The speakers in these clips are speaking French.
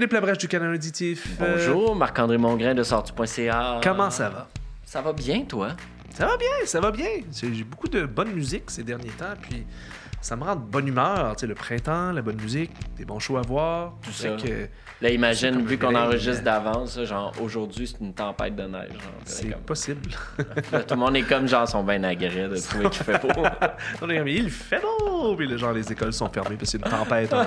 Philippe Labrèche du Canal Auditif. Euh, Bonjour, Marc-André Mongrain de sortu.ca. comment ça va? Ça va bien, toi? Ça va bien, ça va bien. J'ai beaucoup de bonne musique ces derniers temps, puis ça me rend de bonne humeur. Tu sais, le printemps, la bonne musique, des bons shows à voir. Tout ça. que Là, imagine, vu qu'on enregistre euh, d'avance, genre aujourd'hui, c'est une tempête de neige. genre, c'est comme- possible. Là, tout le monde est comme genre, sont bien agrès de trouver qu'il fait beau. On est comme, il fait beau! Puis les gens, les écoles sont fermées parce qu'il y a une tempête un,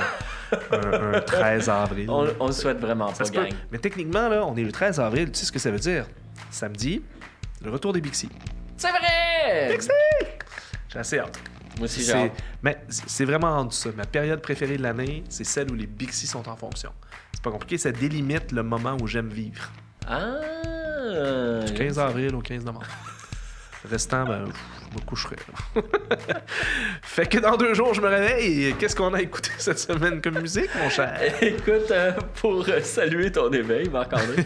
un- un 13 avril. on, on le souhaite vraiment Ça pas, peut. gang. Mais techniquement, là, on est le 13 avril. Tu sais ce que ça veut dire? Samedi, le retour des Bixi. C'est vrai! J'ai assez hâte. Moi aussi, j'ai. Mais c'est vraiment entre ça. Ma période préférée de l'année, c'est celle où les Bixi sont en fonction. C'est pas compliqué, ça délimite le moment où j'aime vivre. Ah! Du 15 avril au 15 novembre. Restant, ben, pff, je me coucherai. fait que dans deux jours, je me réveille. et Qu'est-ce qu'on a écouté cette semaine comme musique, mon cher? Écoute, euh, pour euh, saluer ton éveil, Marc-André,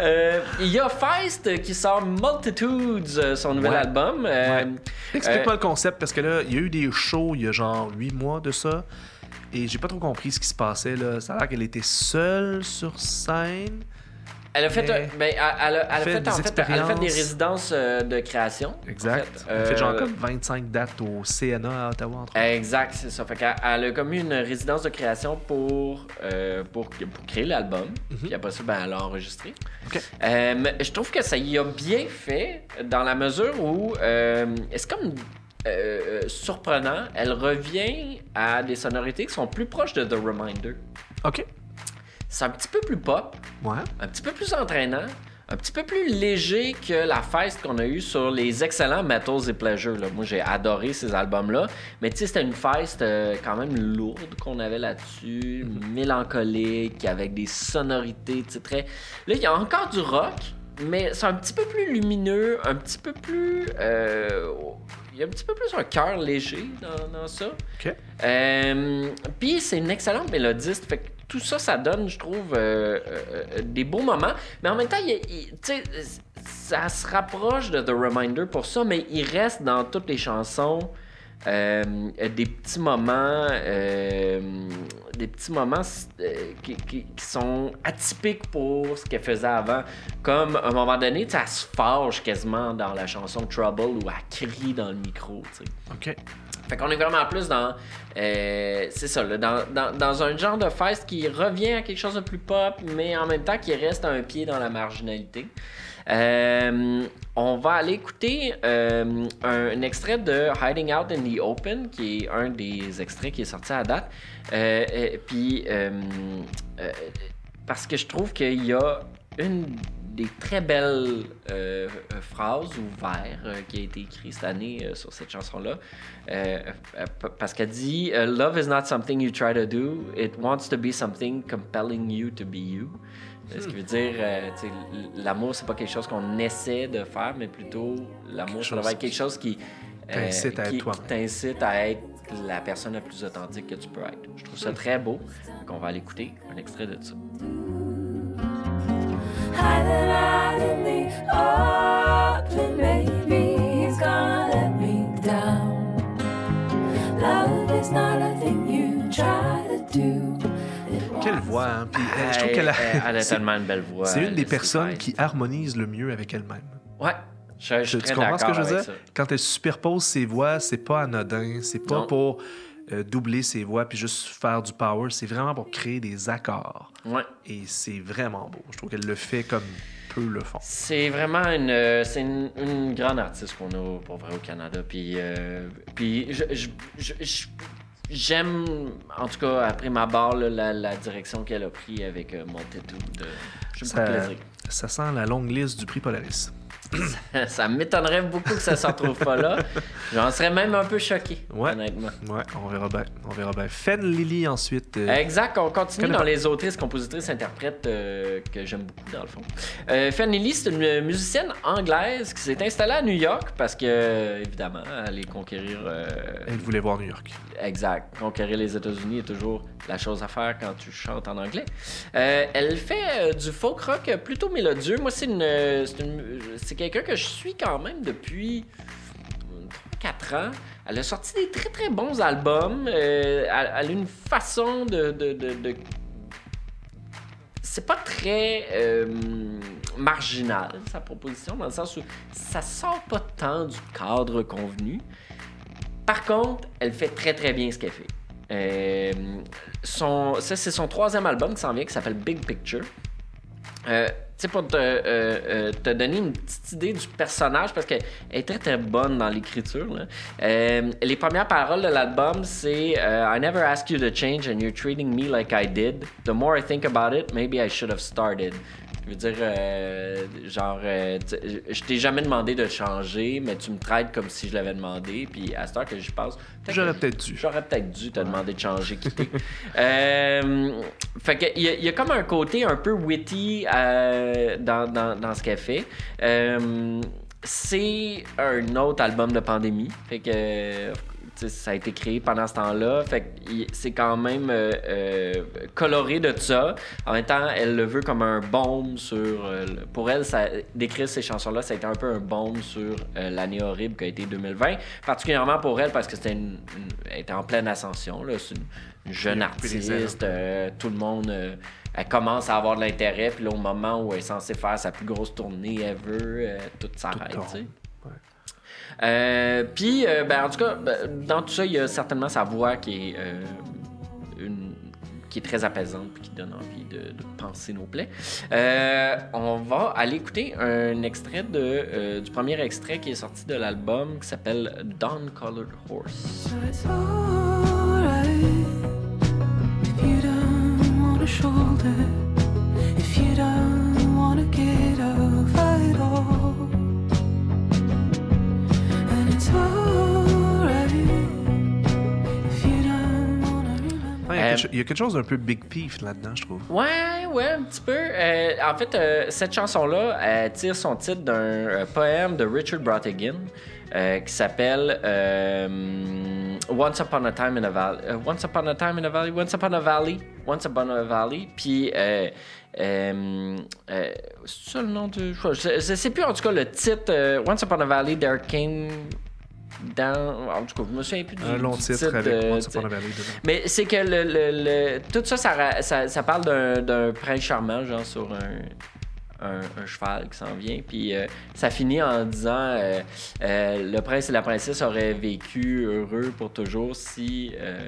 euh, il y a Feist qui sort Multitudes, son nouvel Ouais. album. Euh, Ouais. Explique-moi le concept, parce que là, il y a eu des shows il y a genre huit mois de ça. Et j'ai pas trop compris ce qui se passait là. Ça a l'air qu'elle était seule sur scène. Elle a fait, ben, elle, elle a, elle a fait fait, des en fait, elle a fait des expériences. résidences euh, de création. en Exact. fait. Elle a fait genre Euh, comme 25 dates au CNA à Ottawa, entre autres. Exact, c'est ça. Fait qu'elle elle a commis une résidence de création pour, euh, pour, pour créer l'album. Puis après ça, ben, elle a enregistré. Mhm. Ok. Euh, mais je trouve que ça y a bien fait dans la mesure où euh, c'est comme euh, surprenant. Elle revient à des sonorités qui sont plus proches de The Reminder. OK. C'est un petit peu plus pop, Ouais. un petit peu plus entraînant, un petit peu plus léger que la feste qu'on a eue sur les excellents Metals et Pleasure. là. Moi, j'ai adoré ces albums-là. Mais tu sais, c'était une feste euh, quand même lourde qu'on avait là-dessus, mélancolique, avec des sonorités, tu sais, très... Là, il y a encore du rock, mais c'est un petit peu plus lumineux, un petit peu plus... euh, Il y a un petit peu plus un cœur léger dans, dans ça. OK. Euh, Puis c'est une excellente mélodiste. Fait que tout ça, ça donne, je trouve, euh, euh, euh, des beaux moments. Mais en même temps, ça se rapproche de The Reminder pour ça, mais il reste dans toutes les chansons des petits moments, des petits moments qui, sont atypiques pour ce qu'elle faisait avant. Comme à un moment donné, elle se fâche quasiment dans la chanson Trouble où elle crie dans le micro. tu sais. OK. Fait qu'on est vraiment plus dans. euh, c'est ça, là, dans, dans, dans un genre de fest qui revient à quelque chose de plus pop, mais en même temps qui reste un pied dans la marginalité. Euh, on va aller écouter euh, un, extrait de Hiding Out in the Open, qui est un des extraits qui est sorti à date. Puis, parce que je trouve qu'il y a une des très belles euh, phrases ou vers euh, qui a été écrit cette année euh, sur cette chanson-là. Parce qu'elle dit Love is not something you try to do, it wants to be something compelling you to be you. Ce qui veut dire, euh, l'amour, c'est pas quelque chose qu'on essaie de faire, mais plutôt l'amour, devrait être quelque chose qui euh, T'incite à être à la personne la plus authentique que tu peux être. Je trouve ça très beau. Donc on va aller écouter un extrait de ça. Quelle voix, hein? Puis euh, je trouve Elle- qu'elle a. elle, elle a tellement une belle voix. C'est une des personnes Price. qui harmonise le mieux avec elle-même. Ouais. Je, je Tu, comprends ce que je veux dire? ça. Quand elle superpose ses voix, c'est pas anodin, c'est pas Non. pour euh, doubler ses voix puis juste faire du power, c'est vraiment pour créer des accords. Ouais. Et c'est vraiment beau. Je trouve qu'elle le fait comme peu le font. C'est vraiment une, euh, c'est une, une grande artiste qu'on a pour vrai au Canada. Puis, euh, puis je- je- je- je- j'aime, en tout cas, après ma barre, là, la, la direction qu'elle a pris avec euh, Multitude. Euh, ça sent la longue liste du prix Polaris. Ça m'étonnerait beaucoup que ça ne s'en trouve pas là. J'en serais même un peu choqué, Ouais. honnêtement. Ouais, on verra bien. On verra bien. Fen Lily ensuite. euh, Exact, on continue dans pas. les autrices, compositrices, interprètes euh, que j'aime beaucoup dans le fond. Euh, Fanny Lee, c'est une musicienne anglaise qui s'est installée à New York parce que, évidemment, aller conquérir. euh, Elle voulait voir New York. Exact. Conquérir les États-Unis est toujours la chose à faire quand tu chantes en anglais. Elle fait du folk rock plutôt mélodieux. Moi, c'est une, c'est une- c'est quelqu'un que je suis quand même depuis 3-4 ans. Elle a sorti des très très bons albums. Euh, elle, elle a une façon de, c'est pas très euh, marginal, sa proposition, dans le sens où ça sort pas tant du cadre convenu. Par contre, elle fait très très bien ce qu'elle fait. Euh, c'est son troisième album qui s'en vient, qui s'appelle Big Picture. Sais, pour te, euh, euh, te donner une petite idée du personnage, parce qu'elle est très très bonne dans l'écriture. Euh, les premières paroles de l'album, c'est I never asked you to change and you're treating me like I did. The more I think about it, maybe I should have started. Je veux dire, euh, genre, euh, je t'ai jamais demandé de changer, mais tu me traites comme si je l'avais demandé. Puis à cette heure que j'y pense, peut-être J'aurais peut-être dû. J'aurais peut-être dû te demander de changer, quitter. Euh, fait que il y, a- il y a comme un côté un peu witty euh, dans, dans, dans ce qu'elle fait. C'est un autre album de pandémie. Fait que ça a été créé pendant ce temps-là. Fait c'est quand même euh, euh, coloré de ça. En même temps, elle le veut comme un baume sur. euh, pour elle, ça, d'écrire ces chansons-là, ça a été un peu un baume sur l'année horrible qu'a été 2020. Particulièrement pour elle, parce que c'était une, une- elle était en pleine ascension. là. C'est une, une jeune Elle a artiste. tout le monde. elle commence à avoir de l'intérêt. Puis là, au moment où elle est censée faire sa plus grosse tournée ever, euh, tout s'arrête. tombe. tu sais. Ouais. Euh, Puis, euh, ben, en tout cas, ben, dans tout ça, il y a certainement sa voix qui est, euh, qui est très apaisante puis qui donne envie de, penser nos plaies. On va aller écouter un extrait de, du premier extrait qui est sorti de l'album qui s'appelle Dawn Colored Horse. Il y a quelque chose d'un peu Big Thief là-dedans, je trouve. Ouais, ouais, un petit peu. Euh, en fait, euh, cette chanson-là, tire son titre d'un euh, poème de Richard Brautigan qui s'appelle Once Upon a Time in a Valley. Once Upon a Time in a Valley. Once Upon a Valley. Once Upon a Valley. Puis, c'est ça le nom du. Je, sais plus en tout cas le titre. Once Upon a Valley, there came En tout cas, je me souviens plus du, Un long du titre avec de- Once tu Upon sais. a Valley dedans. Mais c'est que le, le- le- tout ça, ça, ra- ça, ça parle d'un, prince charmant, genre sur un, un, un cheval qui s'en vient. Puis euh, ça finit en disant euh, euh, le prince et la princesse auraient vécu heureux pour toujours si euh,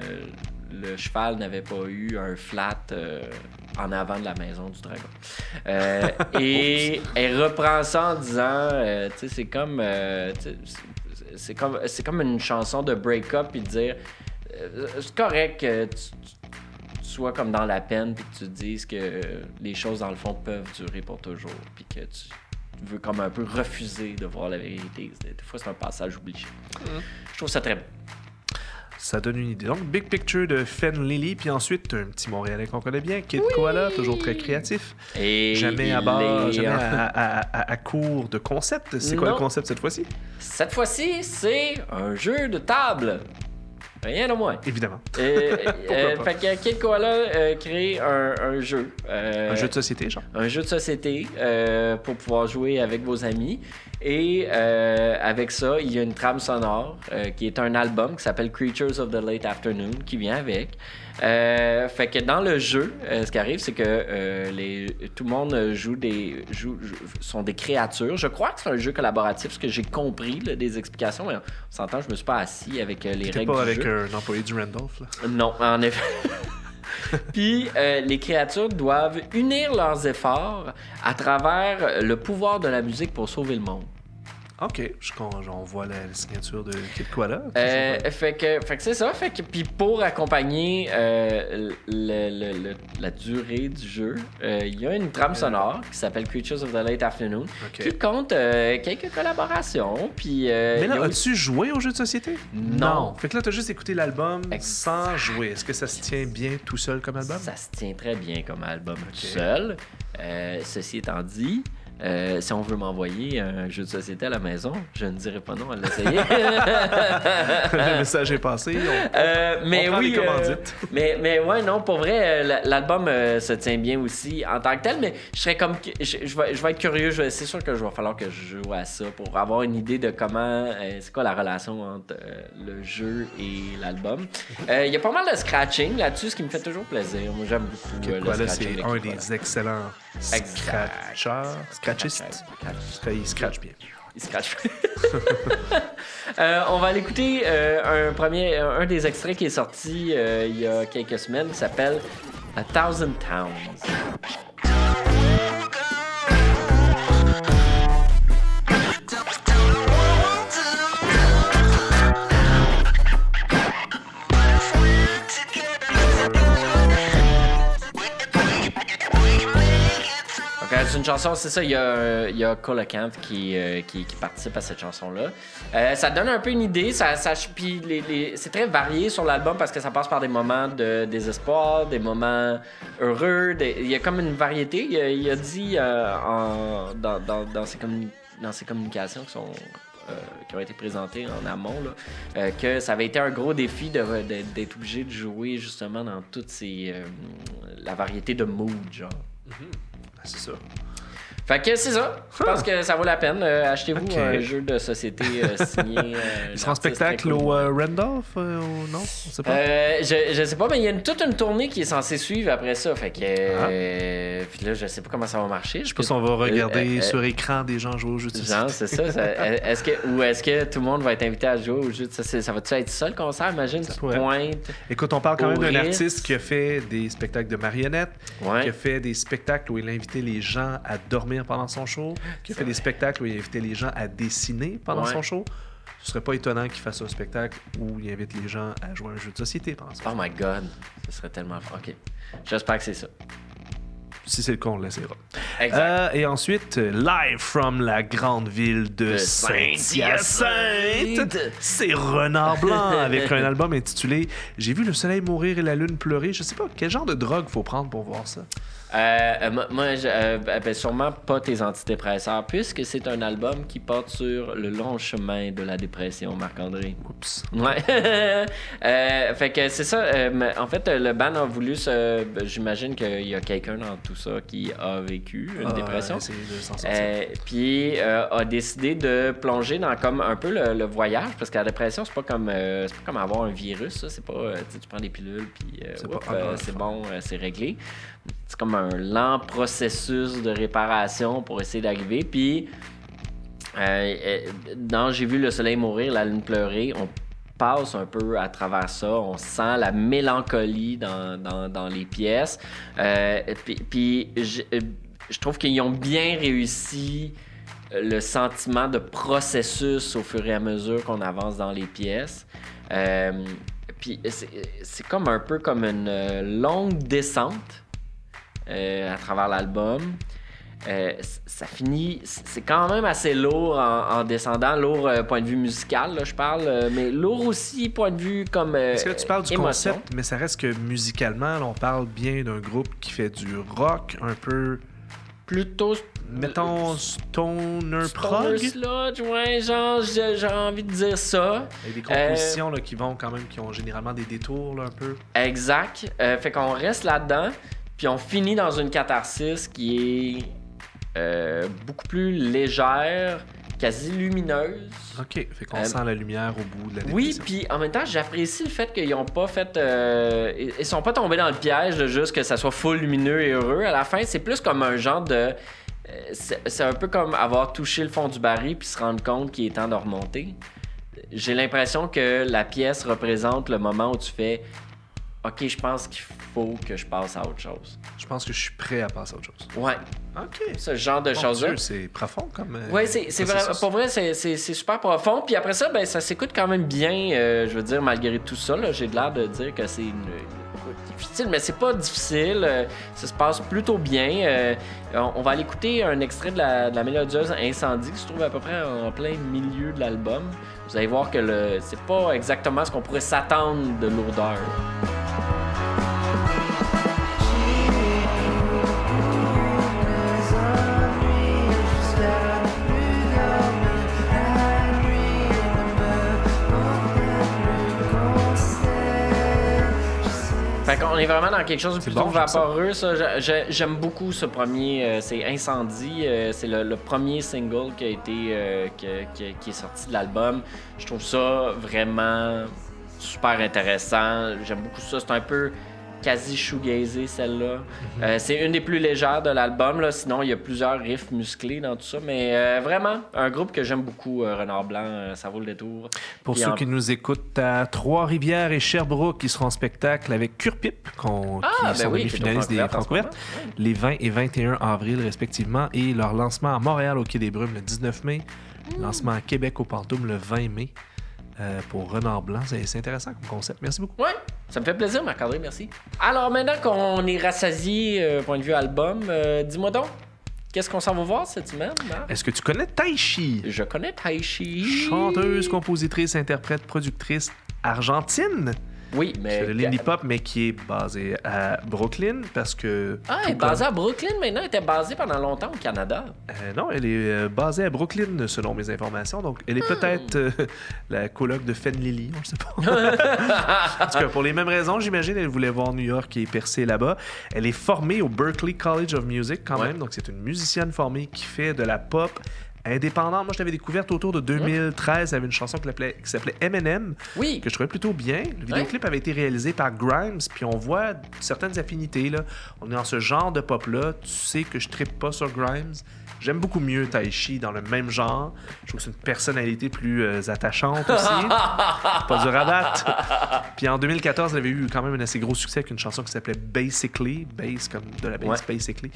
le cheval n'avait pas eu un flat euh, en avant de la maison du dragon. Euh, et elle reprend ça en disant, euh, tu sais, c'est comme, euh, c'est- comme, c'est comme une chanson de break-up puis de dire, euh, c'est correct que tu, sois comme dans la peine puis que tu te dises que les choses dans le fond peuvent durer pour toujours puis que tu veux comme un peu refuser de voir la vérité. Des des fois, c'est un passage obligé. Je trouve ça très bon. Ça donne une idée. Donc, Big Picture de Fen Lily, puis ensuite, un petit Montréalais qu'on connaît bien, Kid Koala, toujours très créatif. Et Jamais à bord, est jamais à, à- à- à court de concept. C'est quoi le concept cette fois-ci? Cette fois-ci, c'est un jeu de table. Rien de moins. Évidemment. Euh, euh, pas? fait que Kid Koala euh, crée un, un jeu. Euh, Un jeu de société, genre. un jeu de société euh, pour pouvoir jouer avec vos amis. Et euh, avec ça, il y a une trame sonore euh, qui est un album qui s'appelle Creatures of the Late Afternoon qui vient avec. Euh, fait que dans le jeu, euh, ce qui arrive, c'est que les, tout le monde joue des joue, joue- sont des créatures. Je crois que c'est un jeu collaboratif, ce que j'ai compris là, des explications. Mais on s'entend, je me suis pas assis avec les règles pas du avec jeu. un employé du Randolph, là. Non, en effet. Puis euh, les créatures doivent unir leurs efforts à travers le pouvoir de la musique pour sauver le monde. Ok, je, on voit la, la signature de Kid Koala. Euh, fait que, fait que c'est ça. Fait que puis pour accompagner euh, le- le- le- la durée du jeu, euh, il y a une trame sonore qui s'appelle Creatures of the Late Afternoon Ok. qui compte euh, quelques collaborations. Puis euh, Mais là, as-tu joué au jeu de société? Non. Fait que là, t'as juste écouté l'album sans jouer. Est-ce que ça se tient bien tout seul comme album? Ça se tient très bien comme album tout seul. Euh, ceci étant dit, Euh, si on veut m'envoyer un jeu de société à la maison, je ne dirai pas non à l'essayer. Le message est passé. On, Euh, mais on prend oui, les euh, mais, mais ouais, non, pour vrai, euh, l'album euh, se tient bien aussi en tant que tel, mais je serais comme. Je, je vais, je vais être curieux, je vais- c'est sûr que je va falloir que je joue à ça pour avoir une idée de comment. euh, c'est quoi la relation entre euh, le jeu et l'album. Euh, Il y a pas mal de scratching là-dessus, ce qui me fait toujours plaisir. Moi, j'aime beaucoup euh, Quoi, le là, scratching. c'est un des excellents scratcheurs, scratchistes. Scratch. Parce qu'il scratch bien. Il scratch. Euh, on va aller écouter euh, un premier, un des extraits qui est sorti euh, il y a quelques semaines qui s'appelle A Thousand Towns. C'est une chanson, c'est ça, il y a, il a euh, qui, participe à cette chanson-là. Euh, ça donne un peu une idée, puis c'est très varié sur l'album parce que ça passe par des moments de désespoir, des moments heureux, il y a comme une variété. Il a, dit euh, dans, ses communications qui ont été présentées en amont, que ça avait été un gros défi d'être obligé de jouer justement dans toute la variété de moods, genre. Ah, C'est ça. Fait que c'est ça. Je pense que ça vaut la peine. Euh, achetez-vous un jeu de société euh, signé. euh, Il sera en spectacle cool. au euh, Randolph euh, ou non? On sait pas. Je, je sais pas, mais il y a une- toute une tournée qui est censée suivre après ça. Fait que. euh, Puis là, je sais pas comment ça va marcher. Ah. Je sais pas si on va regarder sur écran des gens jouer au jeu de société. Genre, c'est ça. ça- est-ce que, ou est-ce que tout le monde va être invité à jouer au jeu de société? Ça va-tu être ça le concert? Imagine, tu pourrait. pointes. Écoute, on parle quand même d'un artiste qui a fait des spectacles de marionnettes, Ouais. qui a fait des spectacles où il invitait les gens à dormir pendant son show, qui a fait des spectacles où il invitait les gens à dessiner pendant Ouais. son show. Ce serait pas étonnant qu'il fasse un spectacle où il invite les gens à jouer à un jeu de société pendant son Oh my god. Ce serait tellement. Ok. J'espère que c'est ça. Si c'est le cas, on le laissera. Exact. Euh, et ensuite, live from la grande ville de De Saint-Hyacinthe, Saint-Hyacinthe. c'est Renard Blanc avec un album intitulé J'ai vu le soleil mourir et la lune pleurer. Je sais pas quel genre de drogue faut prendre pour voir ça? Euh, euh, moi, je- euh, ben, sûrement pas tes antidépresseurs, puisque c'est un album qui porte sur le long chemin de la dépression, Marc-André. Oups. Ouais. Euh, fait que c'est ça. euh, mais en fait, le band a voulu se. ben, J'imagine qu'il y a quelqu'un dans tout ça qui a vécu une Ah, dépression. Euh, puis euh, a décidé de plonger dans comme un peu le, le voyage parce que la dépression c'est pas comme euh, c'est pas comme avoir un virus ça c'est pas euh, tu prends des pilules puis euh, C'est euh, bon euh, c'est réglé c'est comme un lent processus de réparation pour essayer d'arriver puis euh, euh, dans j'ai vu le soleil mourir la lune pleurer on passe un peu à travers ça. On sent la mélancolie dans, dans, les pièces. Euh, puis euh, je trouve qu'ils ont bien réussi le sentiment de processus au fur et à mesure qu'on avance dans les pièces. Euh, puis c'est comme un peu comme une longue descente à travers l'album. Euh, ça finit, c'est quand même assez lourd en, en descendant, lourd euh, point de vue musical, là, je parle, euh, mais lourd aussi point de vue comme euh, Est-ce que tu parles du émotion. concept, mais ça reste que musicalement, là, on parle bien d'un groupe qui fait du rock un peu, Plutôt mettons, stoner Stoner prog, sludge, ouais, genre, j'ai j'ai envie de dire ça. avec des Euh, compositions là, qui vont quand même, qui ont généralement des détours là, un peu. Exact. Euh, fait qu'on reste là-dedans, puis on finit dans une catharsis qui est euh, beaucoup plus légère, quasi lumineuse. Ok, fait qu'on Euh, sent la lumière au bout de la Oui, dépression. puis en même temps, j'apprécie le fait qu'ils ont pas fait. euh, ils sont pas tombés dans le piège de juste que ça soit full lumineux et heureux. À la fin, c'est plus comme un genre de. euh, C'est c'est un peu comme avoir touché le fond du baril puis se rendre compte qu'il est temps de remonter. J'ai l'impression que la pièce représente le moment où tu fais OK, je pense qu'il faut que je passe à autre chose. Je pense que je suis prêt à passer à autre chose. Ouais, Ok. ce genre de choses-là. C'est profond comme. euh, Oui, c'est vrai. Pour vrai, c'est- super profond. Puis après ça, ben, ça s'écoute quand même bien. euh, je veux dire, malgré tout ça, j'ai l'air de dire que c'est une. difficile, mais c'est pas difficile. euh, ça se passe plutôt bien. euh, on, on va aller écouter un extrait de la, de la mélodieuse Incendie qui se trouve à peu près en plein milieu de l'album. Vous allez voir que le c'est pas exactement ce qu'on pourrait s'attendre de lourdeur. est vraiment dans quelque chose de plutôt bon, j'aime ça. vaporeux. Ça. J'ai- j'ai- J'aime beaucoup ce premier. euh, c'est Incendie. euh, c'est le, le premier single qui a été euh, qui est sorti de l'album. Je trouve ça vraiment super intéressant. J'aime beaucoup ça. C'est un peu quasi shoegazé celle-là. Mhm. Euh, c'est une des plus légères de l'album. là. Sinon, il y a plusieurs riffs musclés dans tout ça. Mais euh, vraiment, un groupe que j'aime beaucoup, euh, Renard Blanc. ça vaut le détour. Pour Puis ceux en- qui nous écoutent à Trois-Rivières et Sherbrooke, qui seront en spectacle avec Curpip, qu'on, Ah, qui ben sont oui, les finalistes des Francouvertes, les 20 et 21 avril respectivement, et leur lancement à Montréal au Quai des Brumes le 19 mai, lancement à Québec au Pantoum le 20 mai. Euh, pour Renard Blanc, c'est, intéressant comme concept. Merci beaucoup. Ouais, ça me fait plaisir, Marc-André, merci. Alors maintenant qu'on est rassasié, euh, point de vue album, euh, dis-moi donc, qu'est-ce qu'on s'en va voir cette semaine, Marc? Est-ce que tu connais Taishi? Je connais Taishi. Chanteuse, compositrice, interprète, productrice argentine. Oui, C'est mais. de l'indie pop, mais qui est basée à Brooklyn parce que. Ah, elle est basée à Brooklyn maintenant, elle était basée pendant longtemps au Canada. Euh, non, elle est euh, basée à Brooklyn, selon mes informations. Donc, elle est peut-être euh, la coloc de Fen Lily, on ne sait pas. en tout cas, pour les mêmes raisons, j'imagine, elle voulait voir New York et percer là-bas. Elle est formée au Berklee College of Music, quand Ouais. même. Donc, c'est une musicienne formée qui fait de la pop indépendante. Moi, je l'avais découverte autour de 2013. Elle avait une chanson qui s'appelait Eminem Oui. que je trouvais plutôt bien. Le vidéoclip avait été réalisé par Grimes, puis on voit certaines affinités. Là. On est dans ce genre de pop-là. Tu sais que je trippe pas sur Grimes. J'aime beaucoup mieux Taishi dans le même genre. Je trouve que c'est une personnalité plus euh, attachante aussi. pas du rabat. Puis en 2014, elle avait eu quand même un assez gros succès avec une chanson qui s'appelait Basically. Bass comme de la bass, Basically.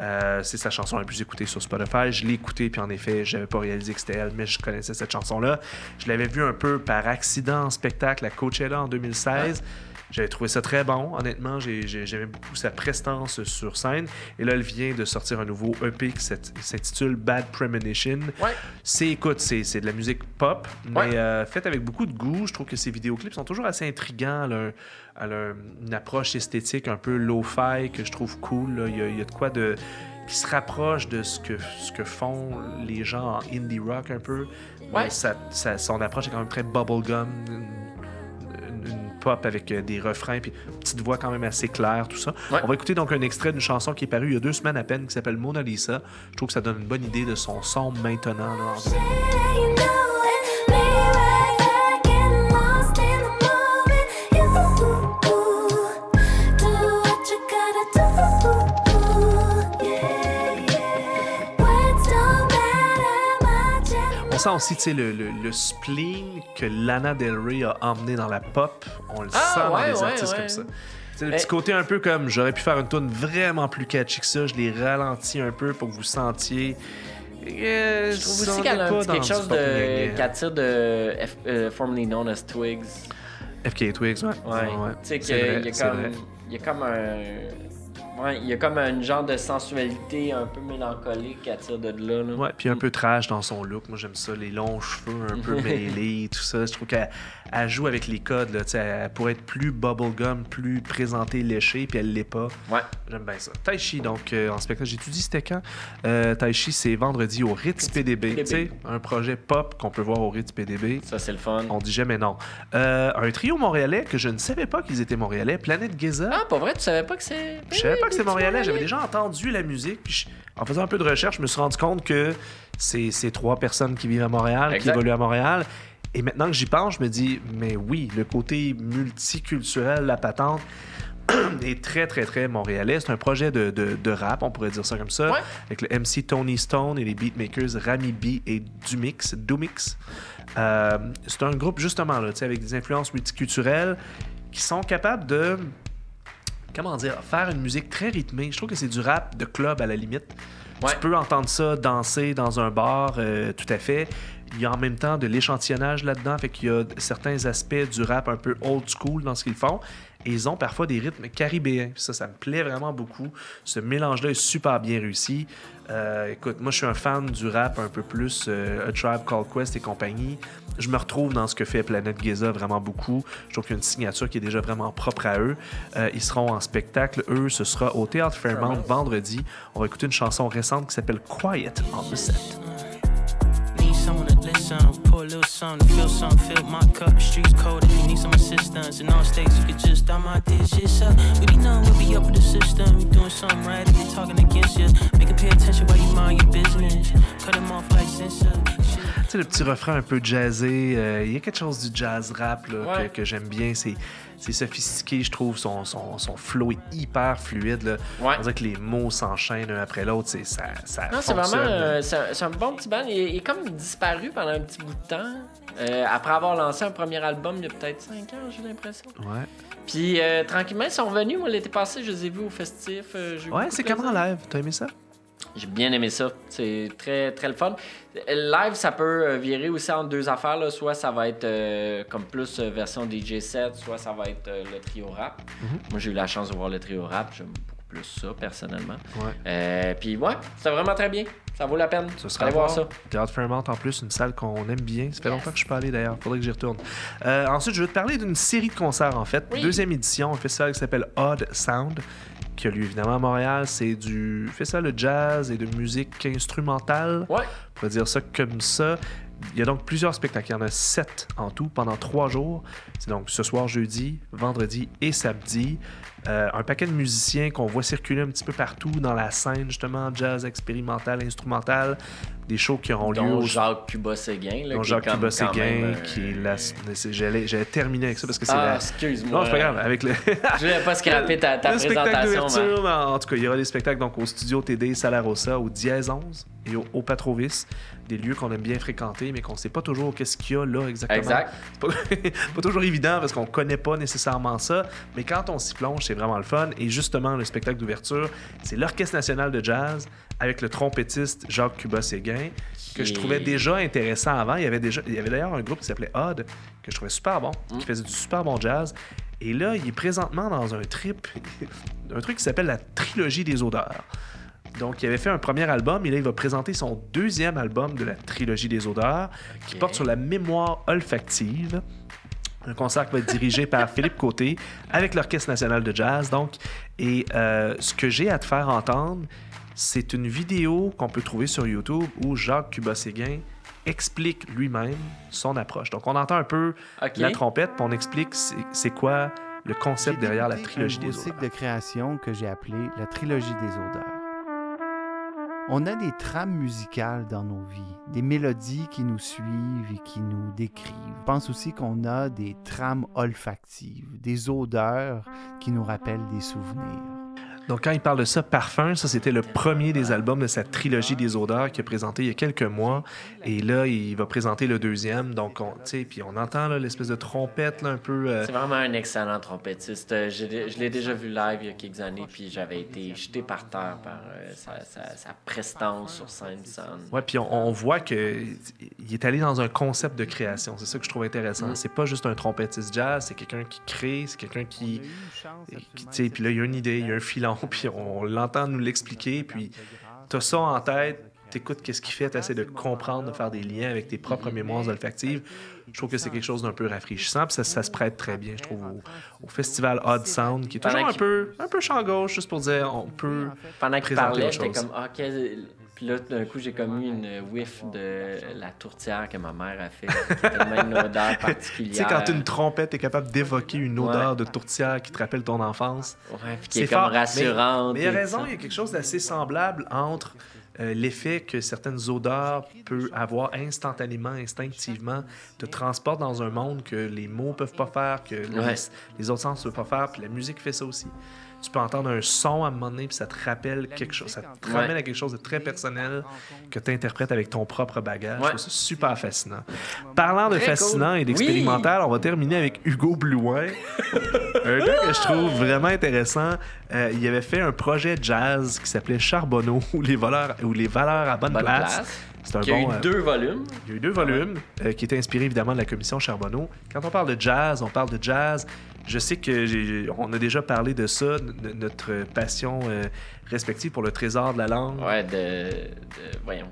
Euh, c'est sa chanson la plus écoutée sur Spotify. Je l'ai écoutée, puis en effet, j'avais pas réalisé que c'était elle, mais je connaissais cette chanson-là. Je l'avais vue un peu par accident en spectacle à Coachella en 2016. J'avais trouvé ça très bon, honnêtement. J'ai- j'ai- J'aimais beaucoup sa prestance sur scène. Et là, elle vient de sortir un nouveau EP qui s'int- s'intitule Bad Premonition. Ouais. C'est, écoute, c'est de la musique pop, mais Ouais. euh, faite avec beaucoup de goût. Je trouve que ses vidéoclips sont toujours assez intrigants. Elle a, elle une approche esthétique un peu low-fi que je trouve cool. là. Il y, a, il y a de quoi de qui se rapproche de ce que, ce que font les gens en indie rock un peu. Ouais. Mais ça- ça- son approche est quand même très bubblegum. Pop avec euh, des refrains puis une petite voix quand même assez claire, tout ça. Ouais. On va écouter donc un extrait d'une chanson qui est parue il y a deux semaines à peine qui s'appelle Mona Lisa. Je trouve que ça donne une bonne idée de son son maintenant. là, en On sent aussi le, le, le spleen que Lana Del Rey a emmené dans la pop. On le Ah, sent dans ouais, les ouais, artistes ouais. comme ça. Sais, le Eh. petit côté un peu comme j'aurais pu faire une tune vraiment plus catchy que ça. Je l'ai ralenti un peu pour que vous sentiez. Euh, Je trouve aussi qu'elle a un dans quelque chose de. qu'elle tire de. F- euh, formerly known as Twigs. FK Twigs, ouais. Ouais. ouais. Tu sais C'est qu'il y c'est y a comme un. Ouais, il y a comme un genre de sensualité un peu mélancolique qui attire de là. là. Ouais, puis un peu trash dans son look. Moi, j'aime ça. Les longs cheveux un peu mêlés, tout ça. Je trouve qu'elle elle joue avec les codes. Là, elle pourrait être plus bubblegum, plus présentée, léchée, puis elle l'est pas. Ouais. J'aime bien ça. Taichi, donc, euh, en spectacle. J'ai-tu dit c'était quand? Euh, Taichi, c'est vendredi au Ritz PDB. PDB. Tu sais, un projet pop qu'on peut voir au Ritz PDB. Ça, c'est le fun. On dit jamais non. Euh, un trio montréalais que je ne savais pas qu'ils étaient montréalais. Planète Giza. Ah, pas vrai, tu savais pas que c'est. Je savais pas que petits montréalais. J'avais déjà entendu la musique. Puis je- en faisant un peu de recherche, je me suis rendu compte que c'est c'est trois personnes qui vivent à Montréal, qui Exact. évoluent à Montréal. Et maintenant que j'y pense, je me dis, mais oui, le côté multiculturel, la patente, est très, très, très montréalais. C'est un projet de, de- de rap, on pourrait dire ça comme ça, Ouais. avec le MC Tony Stone et les beatmakers Rami B et Dumix. Dumix. Euh, c'est un groupe, justement, là, avec des influences multiculturelles qui sont capables de comment dire, faire une musique très rythmée. Je trouve que c'est du rap de club à la limite. Ouais. Tu peux entendre ça danser dans un bar, euh, tout à fait. Il y a en même temps de l'échantillonnage là-dedans, fait qu'il y a certains aspects du rap un peu old school dans ce qu'ils font. Et ils ont parfois des rythmes caribéens. Ça, ça me plaît vraiment beaucoup. Ce mélange-là est super bien réussi. Euh, écoute, moi, je suis un fan du rap un peu plus euh, A Tribe Called Quest et compagnie. Je me retrouve dans ce que fait Planète Giza vraiment beaucoup. Je trouve qu'il y a une signature qui est déjà vraiment propre à eux. Euh, ils seront en spectacle. Eux, ce sera au Théâtre Fairmount vendredi. On va écouter une chanson récente qui s'appelle Quiet on the Set. Pour a little something, feel something, fill my cup. The streets cold if you need some assistance. In all states, you could just up. We be known, we be up with the system. We doing something right if they talking against you. Make 'em pay attention while you mind your business. Cut them off like censor. Shit. Tu sais, le petit refrain un peu jazzé, euh, il y a quelque chose du jazz rap là, Ouais. que, que j'aime bien. C'est, c'est sophistiqué, je trouve. Son, son, son flow est hyper fluide. Là. Ouais. On dirait que les mots s'enchaînent un après l'autre. C'est, ça, ça Non, c'est vraiment. euh, c'est un, bon petit band. Il, est- il est comme disparu pendant un petit bout de temps. euh, après avoir lancé un premier album il y a peut-être 5 ans, j'ai l'impression. Ouais, Puis euh, tranquillement, ils sont revenus. Moi, l'été passé, je les ai vus au festif. ouais c'est comment plaisir. live? T'as aimé ça? J'ai bien aimé ça. C'est très, très le fun. Live, ça peut euh, virer aussi en deux affaires. là. Soit ça va être euh, comme plus euh, version DJ set, soit ça va être euh, le trio rap. Moi, j'ai eu la chance de voir le trio rap. J'aime beaucoup plus ça, personnellement. Ouais. Euh, Puis ouais, c'est vraiment très bien. Ça vaut la peine. Allez voir ça. Théâtre Fairmont, en plus, une salle qu'on aime bien. Ça fait Yes. longtemps que je suis pas allé d'ailleurs. Faudrait que j'y retourne. Ensuite, je vais te parler d'une série de concerts, en fait. Oui. Deuxième édition, un festival qui s'appelle Odd Sound, qui a lieu évidemment à Montréal. C'est du festival de jazz et de musique instrumentale. Ouais. On pourrait dire ça comme ça. Il y a donc plusieurs spectacles. Il y en a sept en tout pendant trois jours. C'est donc ce soir, jeudi, vendredi et samedi. Euh, un paquet de musiciens qu'on voit circuler un petit peu partout dans la scène, justement, jazz expérimental, instrumental. Des shows qui auront lieu Dont au Jacques Cuba Séguin. là, dont Jacques comme Cuba quand Séguin, même, euh, qui est la. J'allais j'allais terminer avec ça parce que c'est Ah, la. excuse-moi. Non, c'est pas grave. Avec le. Je voulais pas scraper ta, ta le spectacle présentation. mais- d'ouverture, mais en tout cas, il y aura des spectacles donc au studio TD Salarossa, au Dièse 11 et au, au Patrovis, des lieux qu'on aime bien fréquenter, mais qu'on sait pas toujours qu'est-ce qu'il y a là exactement. Exact. Pas, pas toujours évident parce qu'on connaît pas nécessairement ça, mais quand on s'y plonge, c'est vraiment le fun. Et justement, le spectacle d'ouverture, c'est l'Orchestre national de jazz avec le trompettiste Jacques Cuba Séguin, que je trouvais déjà intéressant avant. Il y avait déjà, il y avait d'ailleurs un groupe qui s'appelait Odd, que je trouvais super bon, Mm. qui faisait du super bon jazz. Et là, il est présentement dans un trip, un truc qui s'appelle la trilogie des odeurs. Donc, il avait fait un premier album et là, il va présenter son deuxième album de la trilogie des odeurs qui porte sur la mémoire olfactive. Un concert qui va être dirigé par Philippe Côté avec l'Orchestre national de jazz. Donc, et euh, ce que j'ai à te faire entendre, c'est une vidéo qu'on peut trouver sur YouTube où Jacques Cuba-Séguin explique lui-même son approche. Donc, on entend un peu la trompette, puis on explique c'est quoi le concept derrière la trilogie un des odeurs. cycle de création que j'ai appelé la trilogie des odeurs. On a des trames musicales dans nos vies, des mélodies qui nous suivent et qui nous décrivent. Je pense aussi qu'on a des trames olfactives, des odeurs qui nous rappellent des souvenirs. Donc, quand il parle de ça, Parfum, ça, c'était le premier des albums de sa trilogie des odeurs qu'il a présenté il y a quelques mois. Et là, il va présenter le deuxième. Donc, on, tu sais, puis on entend là, l'espèce de trompette là, un peu. euh, C'est vraiment un excellent trompettiste. Euh, Je l'ai déjà vu live il y a quelques années, puis j'avais été jeté par terre par euh, sa, sa- sa prestance sur scène. Ouais, puis on, on voit que il est allé dans un concept de création. C'est ça que je trouve intéressant. Mm. C'est pas juste un trompettiste jazz, c'est quelqu'un qui crée, c'est quelqu'un qui, qui tu sais, puis là il y a une idée, il y a un filon, puis on l'entend nous l'expliquer, puis t'as ça en tête, t'écoutes qu'est-ce qu'il fait, t'essaies de comprendre, de faire des liens avec tes propres mémoires olfactives. Je trouve que c'est quelque chose d'un peu rafraîchissant, puis ça, ça se prête très bien, je trouve, au, au festival Odd Sound, qui est toujours un peu, un peu champ gauche, juste pour dire, on peut... Pendant qu'il parlait, j'étais comme, ah, quel- Puis là, d'un coup, j'ai comme eu une whiff de la tourtière que ma mère a fait, qui tellement une odeur particulière. Tu sais, quand une trompette est capable d'évoquer une odeur Ouais. de tourtière qui te rappelle ton enfance. Ouais, puis qui C'est est comme fort, mais- rassurante. Mais il y a raison, il y a quelque chose d'assez semblable entre euh, l'effet que certaines odeurs peuvent avoir instantanément, instinctivement, te transporte dans un monde que les mots peuvent pas faire, que les, Ouais. les autres sens ne peuvent pas faire, puis la musique fait ça aussi. Tu peux entendre un son à un moment donné, puis ça te rappelle quelque chose, ça te Ouais. ramène à quelque chose de très personnel que tu interprètes avec ton propre bagage. Ouais. Je trouve ça super fascinant. Parlant de Très fascinant cool. et d'expérimental, on va terminer avec Hugo Blouin. un gars que je trouve vraiment intéressant. Euh, il avait fait un projet jazz qui s'appelait Charbonneau ou les voleurs ou les valeurs à bonne, Bonne place. place. C'est un Qui a bon. eu euh, deux volumes. il y a eu deux volumes euh, qui étaient inspirés évidemment de la commission Charbonneau. Quand on parle de jazz, on parle de jazz. Je sais que on a déjà parlé de ça, de- notre passion euh, respective pour le trésor de la langue Ouais, de. de- voyons.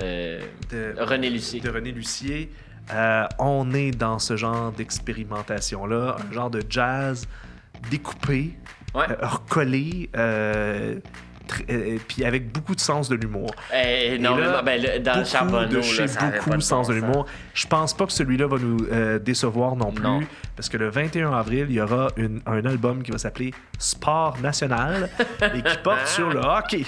Euh, de, René Lucier. de René Lucier. Euh, on est dans ce genre d'expérimentation-là, un genre de jazz découpé, Ouais. euh, recollé, euh, euh, puis avec beaucoup de sens de l'humour. Eh, Et énormément. là, Ben, le- dans le charbonneau, de là, chez ça avait pas beaucoup de sens de l'humour. Je pense pas que celui-là va nous euh, décevoir non plus, Non. parce que le 21 avril, il y aura une- un album qui va s'appeler Sport National et qui porte sur le hockey.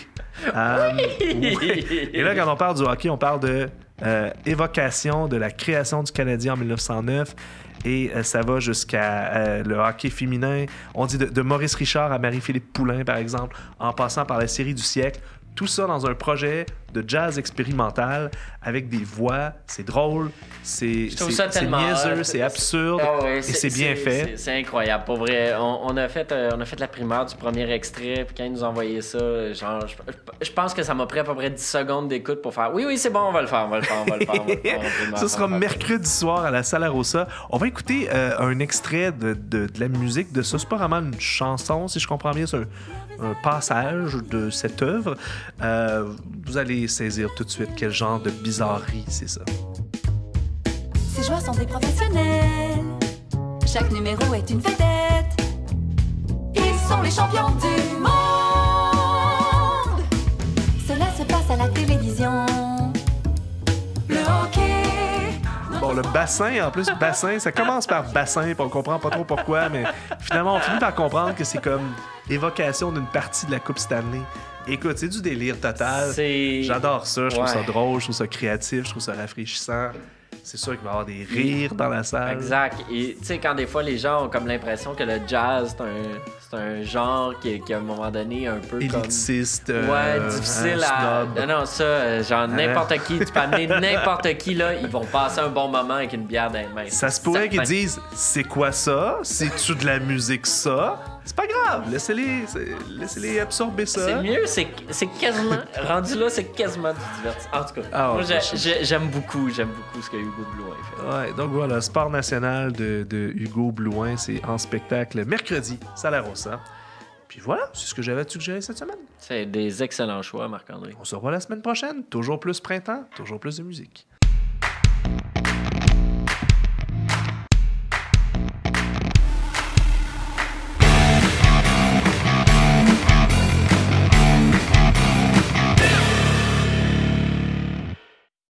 Euh, ouais. Et là, quand on parle du hockey, on parle de euh, évocation de la création du Canadien en 1909. Et euh, ça va jusqu'à euh, le hockey féminin. On dit de, de Maurice Richard à Marie-Philippe Poulain, par exemple, en passant par la série du siècle. Tout ça dans un projet de jazz expérimental avec des voix. C'est drôle, c'est ça niaiseux, c'est absurde Ah et c'est bien fait. c'est- incroyable, pour vrai. On, on a fait, euh, on a fait la primaire du premier extrait, puis quand ils nous ont envoyé ça, genre, je, je pense que ça m'a pris à peu près 10 secondes d'écoute pour faire Oui, oui, c'est bon, on va le faire, on va le faire, on va le faire. On va le faire, on va le faire, Ce sera on va mercredi soir à la Salle Rossa. On va écouter euh, un extrait de, de- de la musique de ça. C'est pas vraiment une chanson, si je comprends bien. C'est un, passage de cette œuvre. Euh, vous allez saisir tout de suite quel genre de bizarrerie c'est ça. Ces joueurs sont des professionnels. Chaque numéro est une vedette. Ils sont les champions du monde. Cela se passe à la télévision. Bon, le bassin, en plus, bassin, ça commence par bassin, puis on comprend pas trop pourquoi, mais finalement, on finit par comprendre que c'est comme évocation d'une partie de la Coupe Stanley. Écoute, c'est du délire total. J'adore ça, je trouve ça drôle, je trouve ça créatif, je trouve ça rafraîchissant. C'est sûr qu'il va y avoir des rires dans la salle. Exact. Et tu sais, quand des fois les gens ont comme l'impression que le jazz, c'est un, genre qui, qui, à un moment donné, un peu comme. Élitiste. Ouais, euh, difficile hein, à. snob. Non, non, ça, euh, genre n'importe qui, tu peux amener n'importe qui, là, ils vont passer un bon moment avec une bière dans les mains. Ça se pourrait qu'ils disent c'est quoi ça? C'est-tu de la musique ça? C'est pas grave, laissez-les laissez-les absorber ça. C'est mieux, c'est quasiment. rendu là, c'est quasiment du divertissement. En tout cas, Ah ouais, j'aime beaucoup, j'aime beaucoup ce que Hugo Blouin fait. Ouais, donc voilà, Sport National de, de Hugo Blouin, c'est en spectacle mercredi, Salarossa. Puis voilà, c'est ce que j'avais à te suggérer cette semaine. C'est des excellents choix, Marc-André. On se revoit la semaine prochaine. Toujours plus printemps, toujours plus de musique.